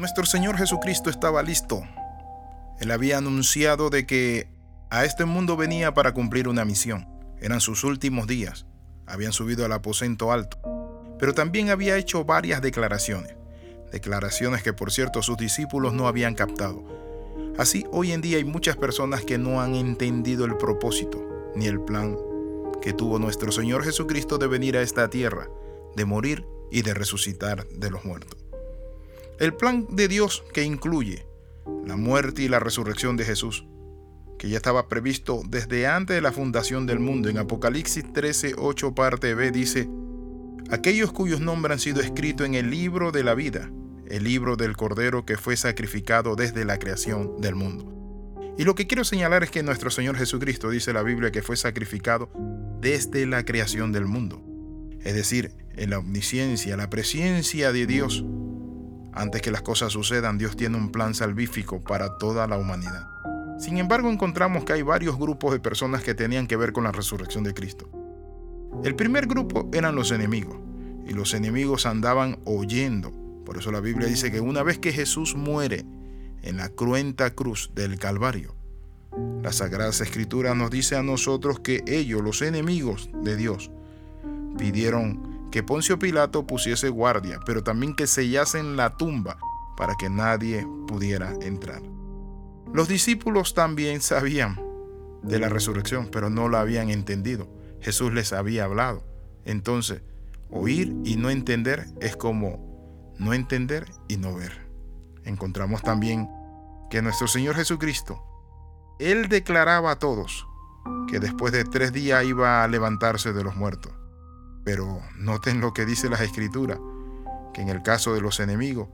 Nuestro Señor Jesucristo estaba listo. Él había anunciado de que a este mundo venía para cumplir una misión. Eran sus últimos días. Habían subido al aposento alto. Pero también había hecho varias declaraciones. Declaraciones que por cierto sus discípulos no habían captado. Así hoy en día hay muchas personas que no han entendido el propósito ni el plan que tuvo nuestro Señor Jesucristo de venir a esta tierra, de morir y de resucitar de los muertos. El plan de Dios que incluye la muerte y la resurrección de Jesús, que ya estaba previsto desde antes de la fundación del mundo. En Apocalipsis 13, 8 parte B dice, aquellos cuyos nombres han sido escritos en el libro de la vida, el libro del Cordero que fue sacrificado desde la creación del mundo. Y lo que quiero señalar es que nuestro Señor Jesucristo dice la Biblia que fue sacrificado desde la creación del mundo. Es decir, en la omnisciencia, la presencia de Dios. Antes que las cosas sucedan, Dios tiene un plan salvífico para toda la humanidad. Sin embargo, encontramos que hay varios grupos de personas que tenían que ver con la resurrección de Cristo. El primer grupo eran los enemigos, y los enemigos andaban oyendo. Por eso la Biblia dice que una vez que Jesús muere en la cruenta cruz del Calvario. La Sagrada Escritura nos dice a nosotros que ellos, los enemigos de Dios, pidieron que Poncio Pilato pusiese guardia, pero también que sellasen la tumba para que nadie pudiera entrar. Los discípulos también sabían de la resurrección, pero no la habían entendido. Jesús les había hablado. Entonces, oír y no entender es como no entender y no ver encontramos también que nuestro Señor Jesucristo, Él declaraba a todos que después de tres días iba a levantarse de los muertos. Pero noten lo que dice las escrituras, que en el caso de los enemigos,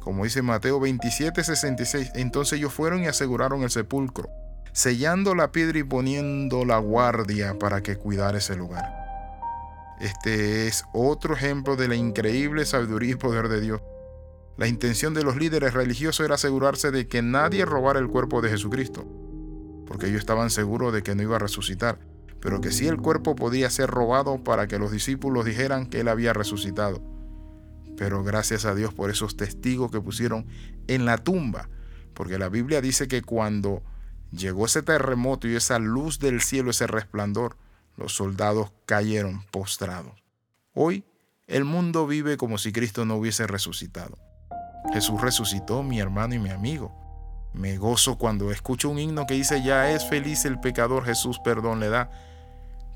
como dice Mateo 27, 66, entonces ellos fueron y aseguraron el sepulcro, sellando la piedra y poniendo la guardia para que cuidara ese lugar. Este es otro ejemplo de la increíble sabiduría y poder de Dios la intención de los líderes religiosos era asegurarse de que nadie robara el cuerpo de Jesucristo, porque ellos estaban seguros de que no iba a resucitar, pero que sí el cuerpo podía ser robado para que los discípulos dijeran que él había resucitado. Pero gracias a Dios por esos testigos que pusieron en la tumba, porque la Biblia dice que cuando llegó ese terremoto y esa luz del cielo, ese resplandor, los soldados cayeron postrados. Hoy el mundo vive como si Cristo no hubiese resucitado. Jesús resucitó, mi hermano y mi amigo. Me gozo cuando escucho un himno que dice, ya es feliz el pecador, Jesús perdón le da.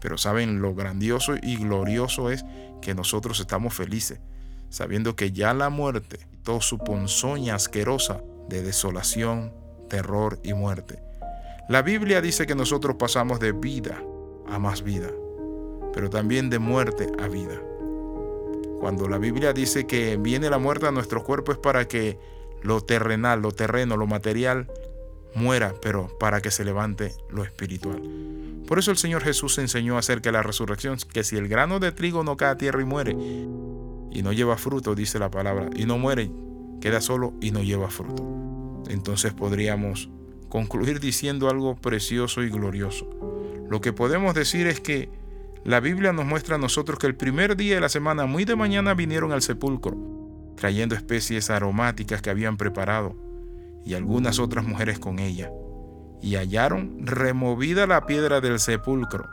Pero saben, lo grandioso y glorioso es que nosotros estamos felices, sabiendo que ya la muerte, todo su ponzoña asquerosa de desolación, terror y muerte. La Biblia dice que nosotros pasamos de vida a más vida, pero también de muerte a vida. Cuando la Biblia dice que viene la muerte a nuestro cuerpo es para que lo terrenal, lo terreno, lo material muera, pero para que se levante lo espiritual. Por eso el Señor Jesús enseñó acerca de la resurrección, que si el grano de trigo no cae a tierra y muere, y no lleva fruto, dice la palabra, y no muere, queda solo y no lleva fruto. Entonces podríamos concluir diciendo algo precioso y glorioso. Lo que podemos decir es que la Biblia nos muestra a nosotros que el primer día de la semana, muy de mañana, vinieron al sepulcro, trayendo especies aromáticas que habían preparado, y algunas otras mujeres con ella, y hallaron removida la piedra del sepulcro.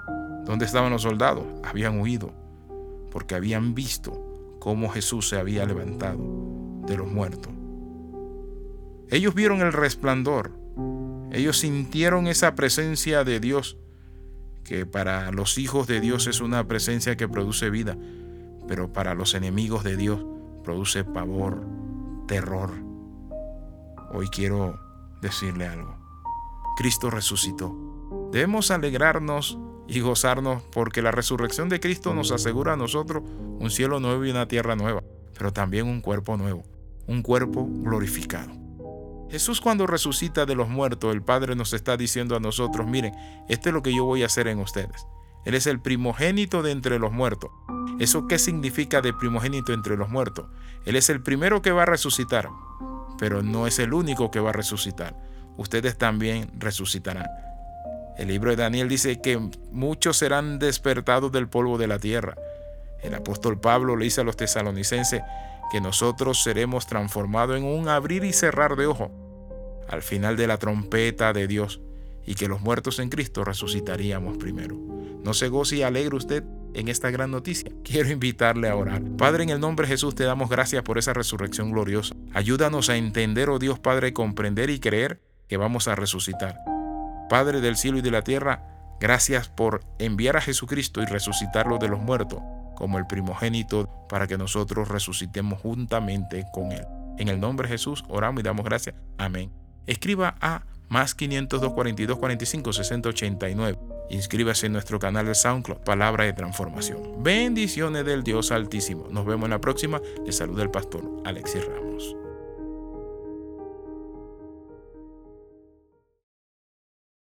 donde estaban los soldados? Habían huido, porque habían visto cómo Jesús se había levantado de los muertos. Ellos vieron el resplandor, ellos sintieron esa presencia de Dios que para los hijos de Dios es una presencia que produce vida, pero para los enemigos de Dios produce pavor, terror. Hoy quiero decirle algo. Cristo resucitó. Debemos alegrarnos y gozarnos porque la resurrección de Cristo nos asegura a nosotros un cielo nuevo y una tierra nueva, pero también un cuerpo nuevo, un cuerpo glorificado. Jesús cuando resucita de los muertos, el Padre nos está diciendo a nosotros, miren, esto es lo que yo voy a hacer en ustedes. Él es el primogénito de entre los muertos. ¿Eso qué significa de primogénito entre los muertos? Él es el primero que va a resucitar, pero no es el único que va a resucitar. Ustedes también resucitarán. El libro de Daniel dice que muchos serán despertados del polvo de la tierra. El apóstol Pablo le dice a los tesalonicenses que nosotros seremos transformados en un abrir y cerrar de ojo al final de la trompeta de Dios y que los muertos en Cristo resucitaríamos primero. No se goce y alegre usted en esta gran noticia. Quiero invitarle a orar. Padre, en el nombre de Jesús te damos gracias por esa resurrección gloriosa. Ayúdanos a entender, oh Dios Padre, comprender y creer que vamos a resucitar. Padre del cielo y de la tierra, gracias por enviar a Jesucristo y resucitarlo de los muertos como el primogénito para que nosotros resucitemos juntamente con Él. En el nombre de Jesús oramos y damos gracias. Amén. Escriba a más 502 42 45 60 89. Inscríbase en nuestro canal de SoundCloud, Palabra de Transformación. Bendiciones del Dios Altísimo. Nos vemos en la próxima. Le saluda el pastor Alexis Ramos.